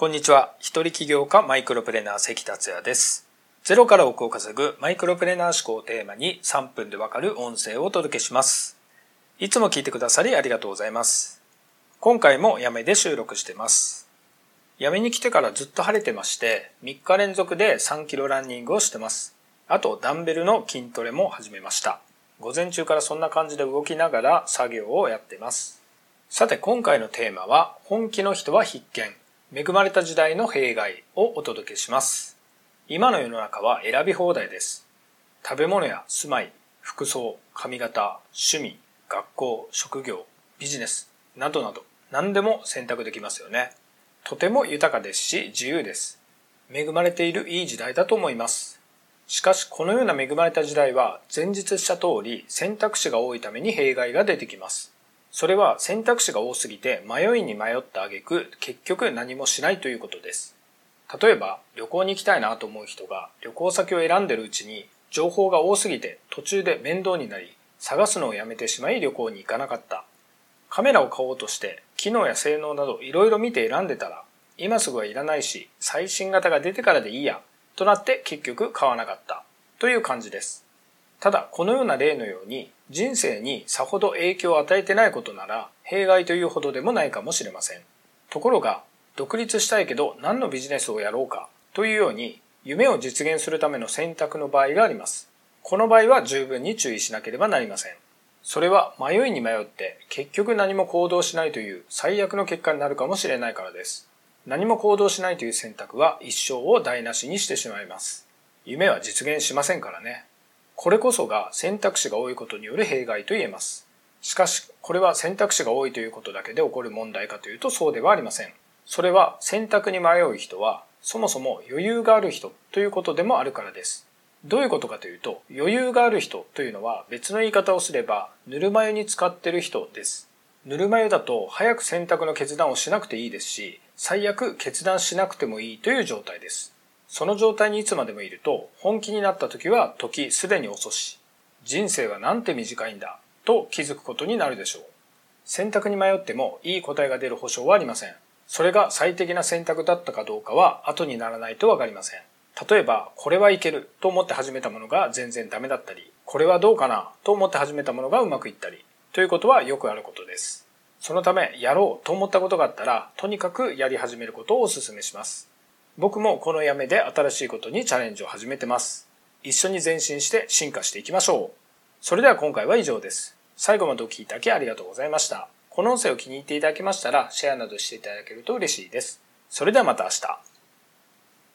こんにちは。一人起業家マイクロプレーナー関達也です。ゼロから億を稼ぐマイクロプレーナー思考をテーマに3分でわかる音声をお届けします。いつも聞いてくださりありがとうございます。今回もやめで収録してます。やめに来てからずっと晴れてまして、3日連続で3キロランニングをしてます。あと、ダンベルの筋トレも始めました。午前中からそんな感じで動きながら作業をやってます。さて今回のテーマは本気の人は必見恵まれた時代の弊害をお届けします。今の世の中は選び放題です。食べ物や住まい服装髪型趣味学校職業ビジネスなどなど何でも選択できますよね。とても豊かですし自由です。恵まれているいい時代だと思います。しかしこのような恵まれた時代は前日した通り選択肢が多いために弊害が出てきます。それは選択肢が多すぎて迷いに迷った挙句結局何もしないということです。例えば旅行に行きたいなと思う人が旅行先を選んでるうちに情報が多すぎて途中で面倒になり探すのをやめてしまい旅行に行かなかった。カメラを買おうとして機能や性能などいろいろ見て選んでたら今すぐはいらないし最新型が出てからでいいやとなって結局買わなかった。という感じです。ただこのような例のように人生にさほど影響を与えてないことなら弊害というほどでもないかもしれません。ところが独立したいけど何のビジネスをやろうかというように夢を実現するための選択の場合があります。この場合は十分に注意しなければなりません。それは迷いに迷って結局何も行動しないという最悪の結果になるかもしれないからです。何も行動しないという選択は一生を台無しにしてしまいます。夢は実現しませんからね。これこそが選択肢が多いことによる弊害と言えます。しかし、これは選択肢が多いということだけで起こる問題かというとそうではありません。それは選択に迷う人は、そもそも余裕がある人ということでもあるからです。どういうことかというと、余裕がある人というのは別の言い方をすれば、ぬるま湯に使ってる人です。ぬるま湯だと早く選択の決断をしなくていいですし、最悪決断しなくてもいいという状態です。その状態にいつまでもいると本気になった時は時すでに遅し人生はなんて短いんだと気づくことになるでしょう。選択に迷ってもいい答えが出る保証はありません。それが最適な選択だったかどうかは後にならないとわかりません。例えばこれはいけると思って始めたものが全然ダメだったりこれはどうかなと思って始めたものがうまくいったりということはよくあることです。そのためやろうと思ったことがあったらとにかくやり始めることをお勧めします。僕もこのやめで新しいことにチャレンジを始めてます。一緒に前進して進化していきましょう。それでは今回は以上です。最後までお聴きいただきありがとうございました。この音声を気に入っていただけましたらシェアなどしていただけると嬉しいです。それではまた明日。